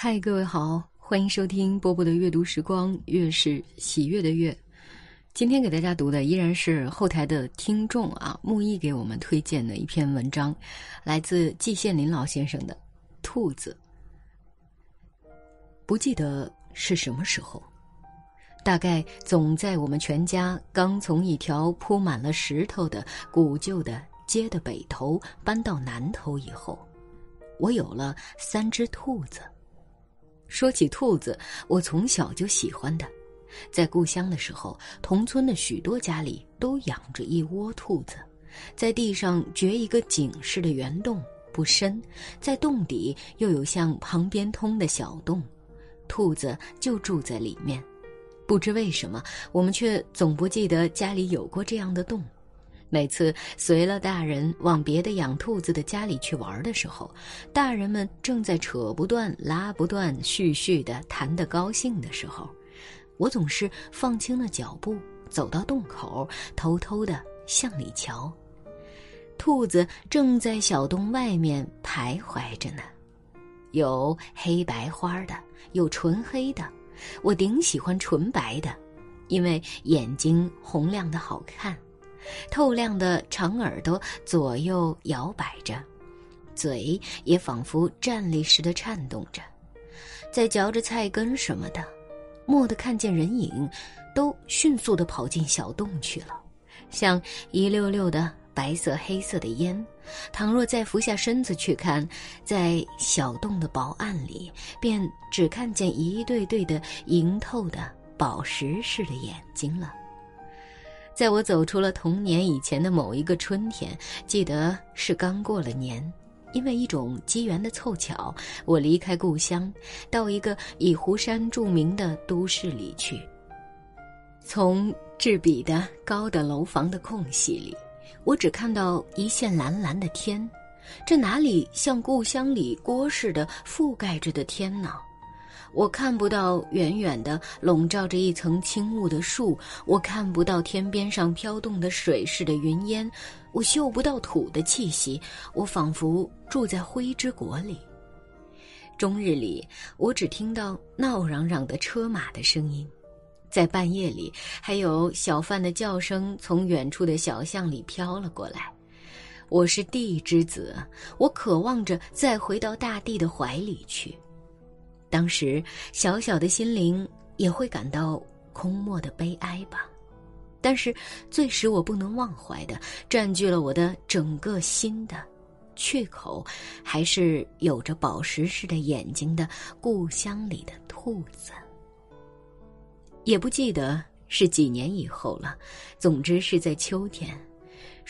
嗨，各位好，欢迎收听波波的阅读时光，月是喜悦的月。今天给大家读的依然是后台的听众啊，木易给我们推荐的一篇文章，来自季羡林老先生的《兔子》。不记得是什么时候，大概总在我们全家刚从一条铺满了石头的古旧的街的北头搬到南头以后，我有了三只兔子。说起兔子，我从小就喜欢的。在故乡的时候，同村的许多家里都养着一窝兔子，在地上掘一个井似的圆洞，不深，在洞底又有像旁边通的小洞，兔子就住在里面。不知为什么，我们却总不记得家里有过这样的洞。每次随了大人往别的养兔子的家里去玩的时候，大人们正在扯不断、拉不断、絮絮的谈得高兴的时候，我总是放轻了脚步，走到洞口，偷偷的向里瞧。兔子正在小洞外面徘徊着呢，有黑白花的，有纯黑的，我顶喜欢纯白的，因为眼睛红亮的好看。透亮的长耳朵左右摇摆着，嘴也仿佛站立似的颤动着，在嚼着菜根什么的。蓦地看见人影，都迅速地跑进小洞去了，像一溜溜的白色黑色的烟。倘若再俯下身子去看，在小洞的薄暗里，便只看见一对对的莹透的宝石似的眼睛了。在我走出了童年以前的某一个春天，记得是刚过了年，因为一种机缘的凑巧，我离开故乡，到一个以湖山著名的都市里去。从制比的高的楼房的空隙里，我只看到一线蓝蓝的天，这哪里像故乡里锅似的覆盖着的天呢？我看不到远远的笼罩着一层轻雾的树，我看不到天边上飘动的水似的云烟，我嗅不到土的气息，我仿佛住在灰之国里。终日里，我只听到闹嚷嚷的车马的声音，在半夜里，还有小贩的叫声从远处的小巷里飘了过来。我是地之子，我渴望着再回到大地的怀里去。当时，小小的心灵也会感到空漠的悲哀吧。但是，最使我不能忘怀的，占据了我的整个心的缺口，还是有着宝石似的眼睛的故乡里的兔子。也不记得是几年以后了，总之是在秋天。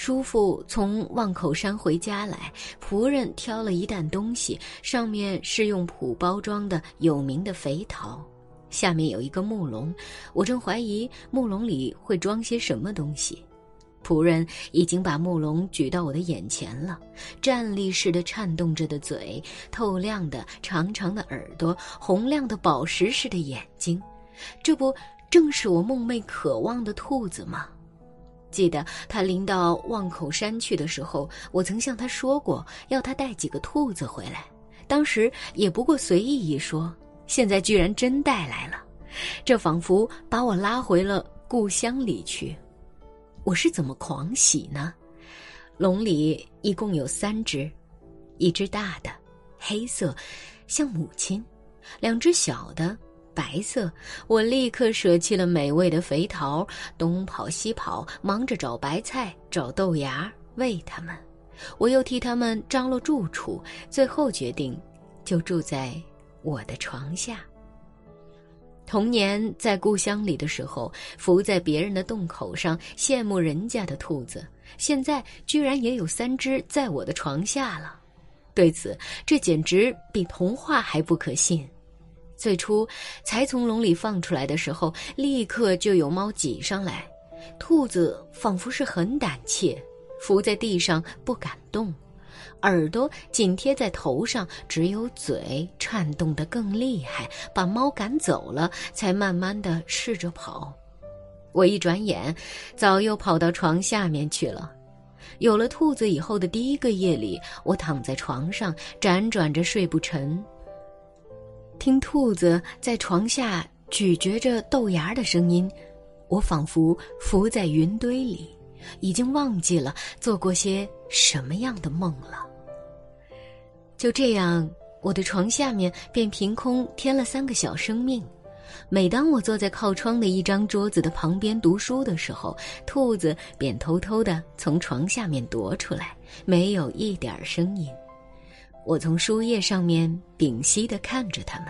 叔父从望口山回家来，仆人挑了一担东西，上面是用蒲包装的有名的肥桃，下面有一个木笼。我正怀疑木笼里会装些什么东西，仆人已经把木笼举到我的眼前了，站立似的颤动着的嘴，透亮的长长的耳朵，红亮的宝石似的眼睛，这不正是我梦寐渴望的兔子吗？记得他临到望口山去的时候，我曾向他说过，要他带几个兔子回来。当时也不过随意一说，现在居然真带来了，这仿佛把我拉回了故乡里去。我是怎么狂喜呢？笼里一共有三只，一只大的，黑色，像母亲；两只小的。白色，我立刻舍弃了美味的肥桃，东跑西跑，忙着找白菜、找豆芽喂它们。我又替它们张罗住处，最后决定就住在我的床下。童年在故乡里的时候，伏在别人的洞口上羡慕人家的兔子，现在居然也有三只在我的床下了。对此，这简直比童话还不可信。最初，才从笼里放出来的时候，立刻就有猫挤上来。兔子仿佛是很胆怯，伏在地上不敢动，耳朵紧贴在头上，只有嘴颤动得更厉害，把猫赶走了，才慢慢的试着跑。我一转眼，早又跑到床下面去了。有了兔子以后的第一个夜里，我躺在床上辗转着睡不沉。听兔子在床下咀嚼着豆芽的声音，我仿佛浮在云堆里，已经忘记了做过些什么样的梦了。就这样，我的床下面便凭空添了三个小生命。每当我坐在靠窗的一张桌子的旁边读书的时候，兔子便偷偷地从床下面躲出来，没有一点声音。我从书页上面屏息地看着他们，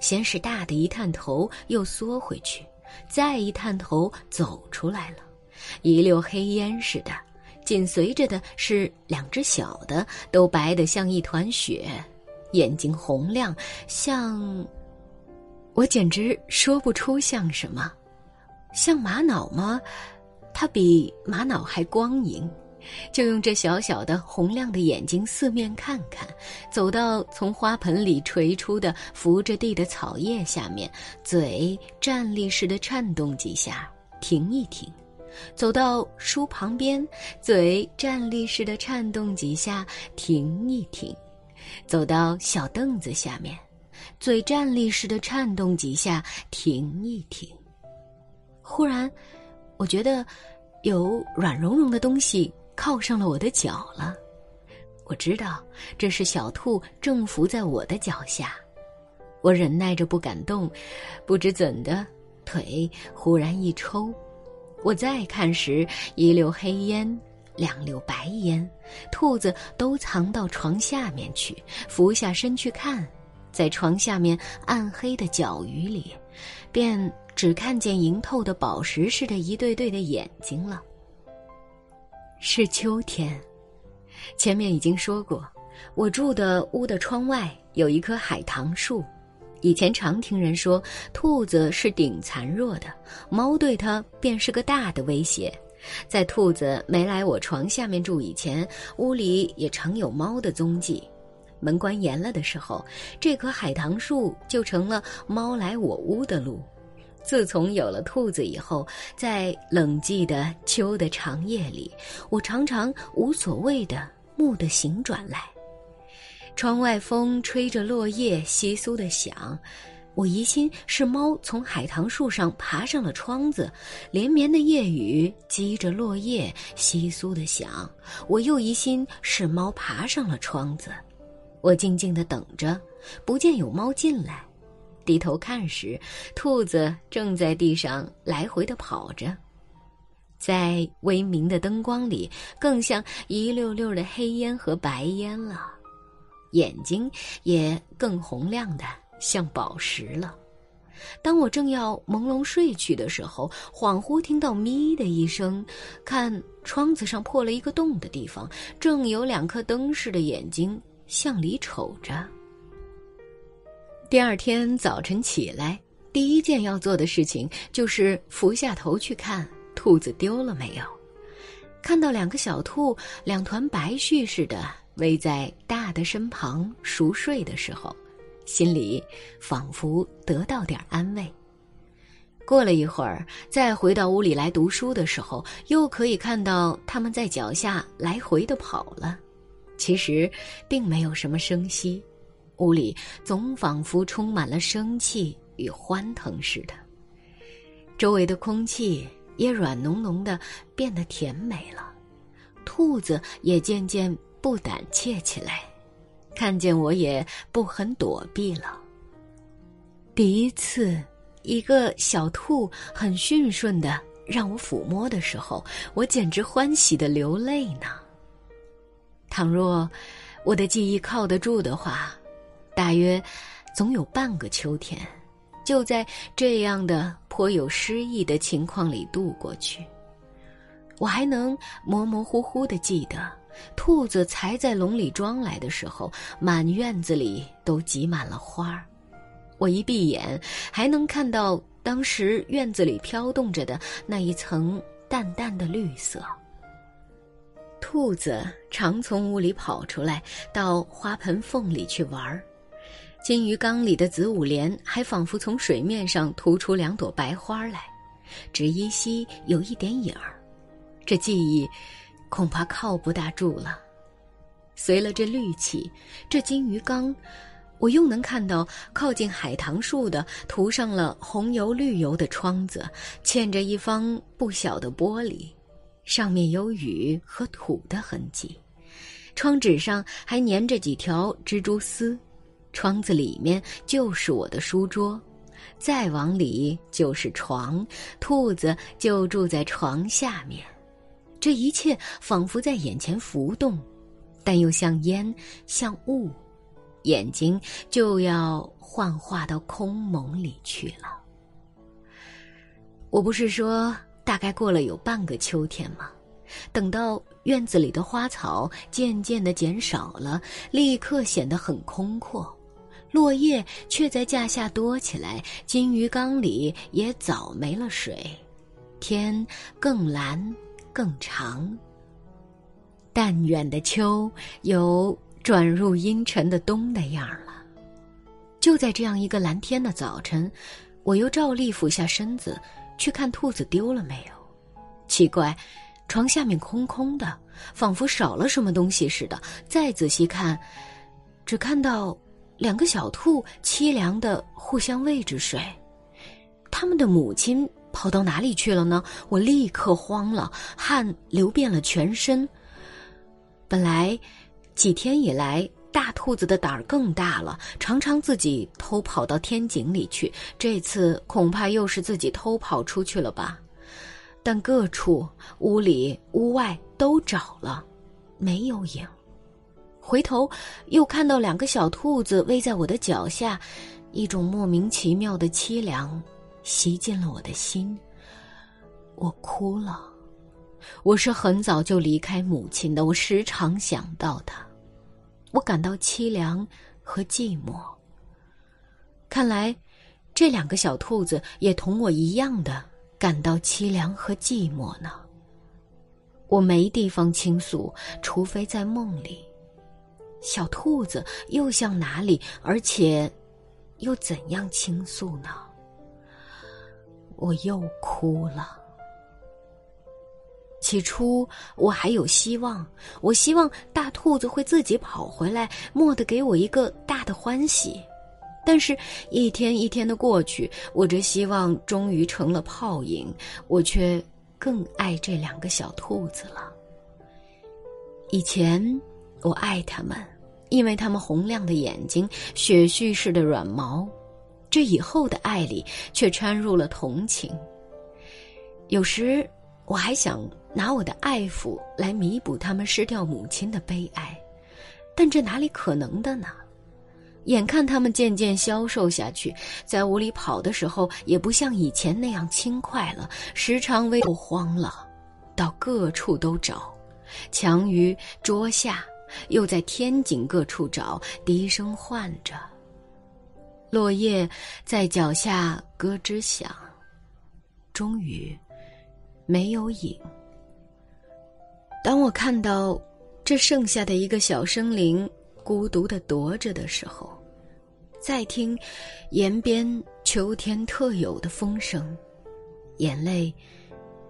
先是大的一探头，又缩回去，再一探头走出来了，一溜黑烟似的。紧随着的是两只小的，都白得像一团雪，眼睛红亮，像……我简直说不出像什么，像玛瑙吗？它比玛瑙还光莹。就用这小小的红亮的眼睛四面看看，走到从花盆里垂出的扶着地的草叶下面，嘴站立似的颤动几下，停一停；走到书旁边，嘴站立似的颤动几下，停一停；走到小凳子下面，嘴站立似的颤动几下，停一停。忽然，我觉得有软融融的东西。靠上了我的脚了，我知道这是小兔正伏在我的脚下，我忍耐着不敢动，不知怎的，腿忽然一抽，我再看时，一溜黑烟，两溜白烟，兔子都藏到床下面去，俯下身去看，在床下面暗黑的角鱼里，便只看见莹透的宝石似的一对对的眼睛了。是秋天，前面已经说过，我住的屋的窗外有一棵海棠树。以前常听人说，兔子是顶残弱的，猫对它便是个大的威胁。在兔子没来我床下面住以前，屋里也常有猫的踪迹。门关严了的时候，这棵海棠树就成了猫来我屋的路。自从有了兔子以后，在冷寂的秋的长夜里，我常常无所谓的木地醒转来。窗外风吹着落叶窸窣的响，我疑心是猫从海棠树上爬上了窗子。连绵的夜雨击着落叶窸窣的响，我又疑心是猫爬上了窗子。我静静的等着，不见有猫进来。低头看时，兔子正在地上来回的跑着，在微明的灯光里，更像一溜溜的黑烟和白烟了，眼睛也更红亮的像宝石了。当我正要朦胧睡去的时候，恍惚听到“咪”的一声，看窗子上破了一个洞的地方，正有两颗灯似的眼睛向里瞅着。第二天早晨起来，第一件要做的事情就是俯下头去看兔子丢了没有。看到两个小兔，两团白絮似的围在大的身旁熟睡的时候，心里仿佛得到点安慰。过了一会儿，再回到屋里来读书的时候，又可以看到他们在脚下来回的跑了。其实，并没有什么声息。屋里总仿佛充满了生气与欢腾似的，周围的空气也软浓浓的，变得甜美了。兔子也渐渐不胆怯起来，看见我也不很躲避了。第一次，一个小兔很驯顺的让我抚摸的时候，我简直欢喜的流泪呢。倘若我的记忆靠得住的话。大约，总有半个秋天，就在这样的颇有诗意的情况里度过去。我还能模模糊糊的记得，兔子才在笼里装来的时候，满院子里都挤满了花儿。我一闭眼，还能看到当时院子里飘动着的那一层淡淡的绿色。兔子常从屋里跑出来，到花盆缝里去玩儿。金鱼缸里的紫舞莲还仿佛从水面上突出两朵白花来，只依稀有一点影儿。这记忆恐怕靠不大住了。随了这绿气，这金鱼缸我又能看到靠近海棠树的涂上了红油绿油的窗子，嵌着一方不小的玻璃，上面有雨和土的痕迹。窗纸上还粘着几条蜘蛛丝。窗子里面就是我的书桌，再往里就是床，兔子就住在床下面。这一切仿佛在眼前浮动，但又像烟，像雾。眼睛就要幻化到空蒙里去了。我不是说大概过了有半个秋天吗？等到院子里的花草渐渐的减少了，立刻显得很空阔，落叶却在架下多起来，金鱼缸里也早没了水，天更蓝更长。淡远的秋有。转入阴沉的冬的样儿了。就在这样一个蓝天的早晨，我又照例俯下身子去看兔子丢了没有。奇怪，床下面空空的，仿佛少了什么东西似的。再仔细看，只看到两个小兔凄凉的互相喂着水。他们的母亲跑到哪里去了呢？我立刻慌了，汗流遍了全身。本来。几天以来，大兔子的胆儿更大了，常常自己偷跑到天井里去。这次恐怕又是自己偷跑出去了吧？但各处屋里屋外都找了，没有影。回头又看到两个小兔子偎在我的脚下，一种莫名其妙的凄凉袭进了我的心。我哭了。我是很早就离开母亲的，我时常想到她。我感到凄凉和寂寞。看来，这两个小兔子也同我一样的感到凄凉和寂寞呢。我没地方倾诉，除非在梦里。小兔子又向哪里？而且，又怎样倾诉呢？我又哭了。起初我还有希望，我希望大兔子会自己跑回来，蓦地给我一个大的欢喜。但是，一天一天的过去，我这希望终于成了泡影。我却更爱这两个小兔子了。以前我爱它们，因为它们红亮的眼睛、雪絮似的软毛。这以后的爱里，却掺入了同情。有时。我还想拿我的爱抚来弥补他们失掉母亲的悲哀，但这哪里可能的呢？眼看他们渐渐消瘦下去，在屋里跑的时候也不像以前那样轻快了，时常为都慌了，到各处都找，墙隅、桌下，又在天井各处找，低声唤着。落叶在脚下咯吱响，终于。没有影。当我看到这剩下的一个小生灵孤独的踱着的时候，再听沿边秋天特有的风声，眼泪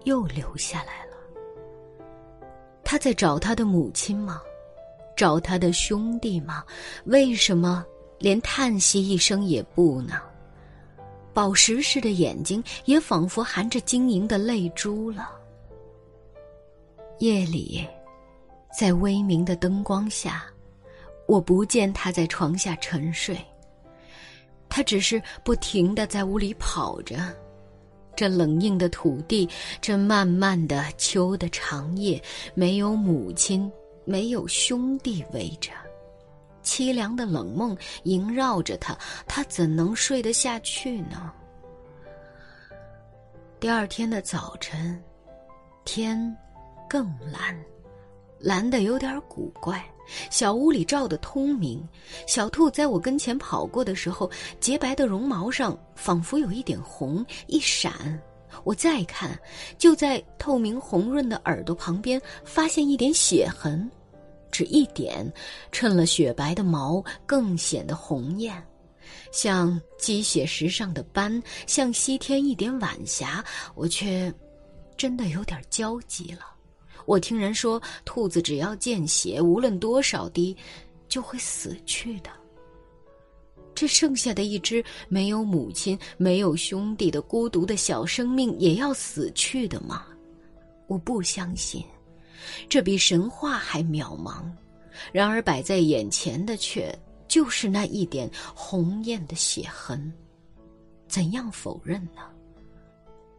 又流下来了。他在找他的母亲吗？找他的兄弟吗？为什么连叹息一声也不呢？宝石似的眼睛也仿佛含着晶莹的泪珠了。夜里，在微明的灯光下，我不见他在床下沉睡。他只是不停的在屋里跑着。这冷硬的土地，这漫漫的秋的长夜，没有母亲，没有兄弟围着。凄凉的冷梦萦绕着他，他怎能睡得下去呢？第二天的早晨，天更蓝，蓝的有点古怪。小屋里照得通明，小兔在我跟前跑过的时候，洁白的绒毛上仿佛有一点红，一闪。我再看，就在透明红润的耳朵旁边，发现一点血痕。只一点，衬了雪白的毛，更显得红艳，像积血石上的斑，像西天一点晚霞。我却真的有点焦急了。我听人说，兔子只要见血，无论多少滴，就会死去的。这剩下的一只没有母亲、没有兄弟的孤独的小生命也要死去的吗？我不相信，这比神话还渺茫。然而摆在眼前的却就是那一点红艳的血痕，怎样否认呢？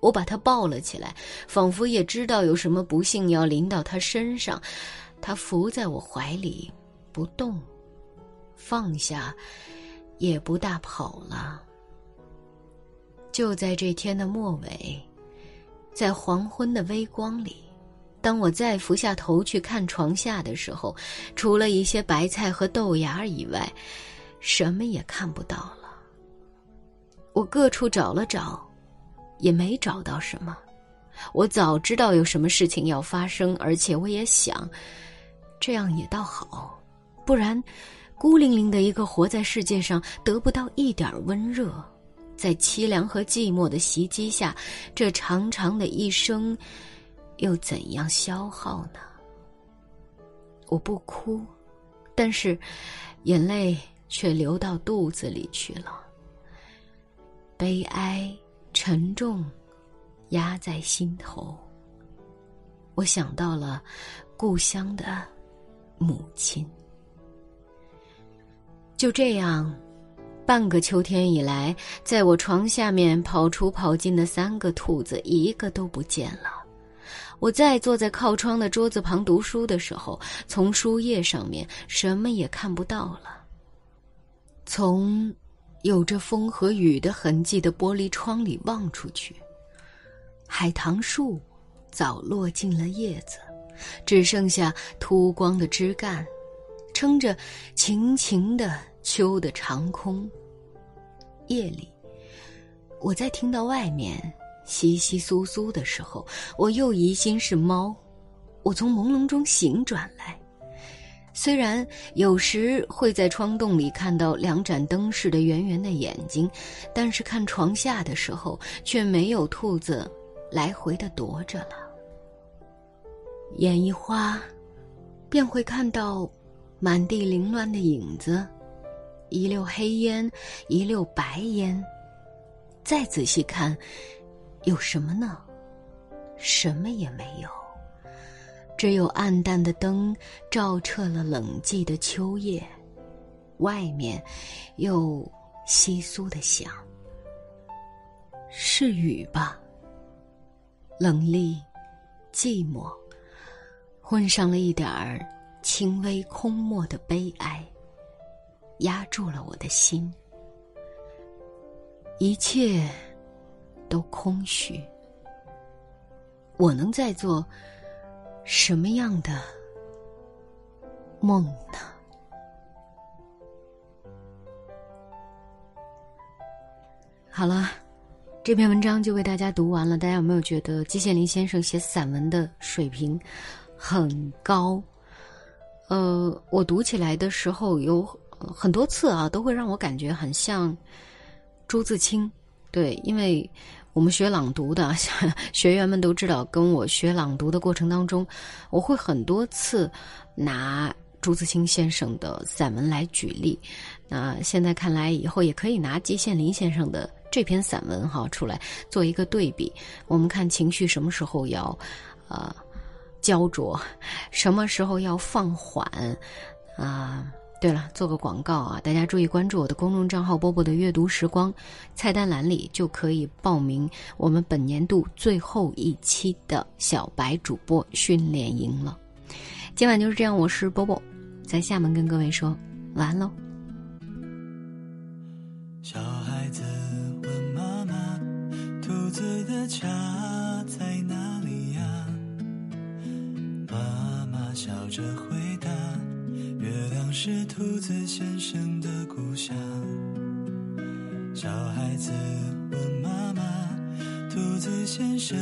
我把他抱了起来，仿佛也知道有什么不幸要临到他身上。他伏在我怀里，不动，放下，也不大跑了。就在这天的末尾，在黄昏的微光里，当我再俯下头去看床下的时候，除了一些白菜和豆芽以外，什么也看不到了。我各处找了找。也没找到什么，我早知道有什么事情要发生，而且我也想，这样也倒好，不然，孤零零的一个活在世界上，得不到一点温热，在凄凉和寂寞的袭击下，这长长的一生，又怎样消耗呢？我不哭，但是，眼泪却流到肚子里去了，悲哀。沉重，压在心头。我想到了故乡的母亲。就这样，半个秋天以来，在我床下面跑出跑进的三个兔子，一个都不见了。我再坐在靠窗的桌子旁读书的时候，从书页上面什么也看不到了。从。有着风和雨的痕迹的玻璃窗里望出去，海棠树早落尽了叶子，只剩下秃光的枝干，撑着晴晴的秋的长空。夜里，我在听到外面稀稀疏疏的时候，我又疑心是猫，我从朦胧中醒转来。虽然有时会在窗洞里看到两盏灯似的圆圆的眼睛，但是看床下的时候却没有兔子来回的踱着了。眼一花，便会看到满地凌乱的影子，一溜黑烟，一溜白烟。再仔细看，有什么呢？什么也没有。只有暗淡的灯照彻了冷寂的秋夜，外面又窸窣的响。是雨吧？冷厉、寂寞，混上了一点儿轻微空漠的悲哀，压住了我的心。一切都空虚。我能在做。什么样的梦呢？好了，这篇文章就为大家读完了。大家有没有觉得季羡林先生写散文的水平很高？呃，我读起来的时候有很多次啊，都会让我感觉很像朱自清。对，因为。我们学朗读的 学员们都知道，跟我学朗读的过程当中，我会很多次拿朱自清先生的散文来举例。那现在看来，以后也可以拿季羡林先生的这篇散文哈出来做一个对比。我们看情绪什么时候要呃焦灼，什么时候要放缓啊。对了，做个广告啊！大家注意关注我的公众账号“波波的阅读时光”，菜单栏里就可以报名我们本年度最后一期的小白主播训练营了。今晚就是这样，我是波波，在厦门跟各位说晚安喽。小孩子问妈妈：“兔子的家在哪里呀？”妈妈笑着回答。月亮是兔子先生的故乡。小孩子问妈妈：“兔子先生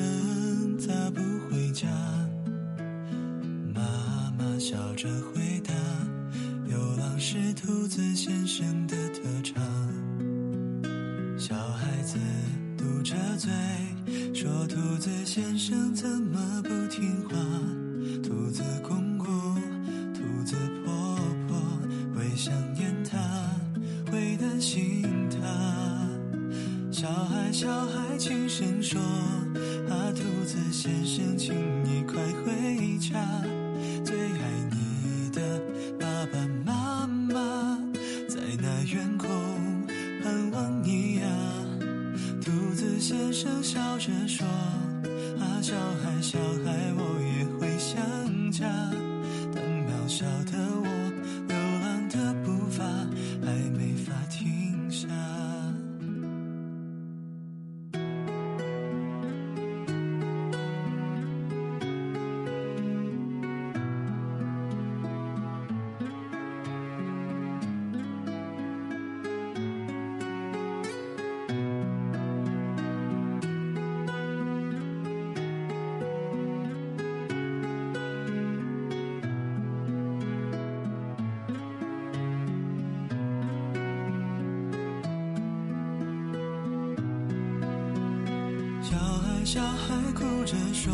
咋不回家？”妈妈笑着回答：“流浪是兔子先生的特长。”小孩子嘟着嘴说：“兔子先生怎么不听话？”兔子公公，心他。小孩，小孩，轻声说：“啊，兔子先生，请你快回家，最爱你的爸爸小孩哭着说：“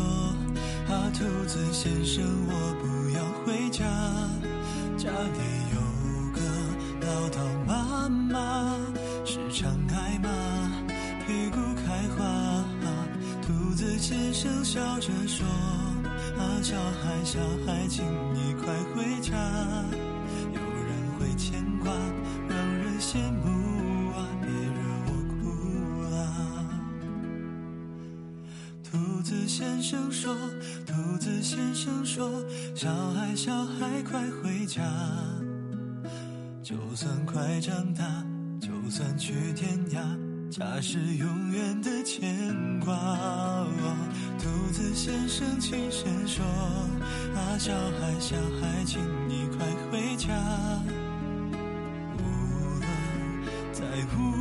啊，兔子先生，我不要回家，家里有个唠叨妈妈，时常挨骂，屁股开花。”兔子先生笑着说：“啊，小孩，小孩，请你快回家，有人会牵挂，先生说：“兔子先生说，小孩，小孩，快回家。就算快长大，就算去天涯，家是永远的牵挂。”哦兔子先生轻声说：“啊，小孩，小孩，请你快回家。无论再无。”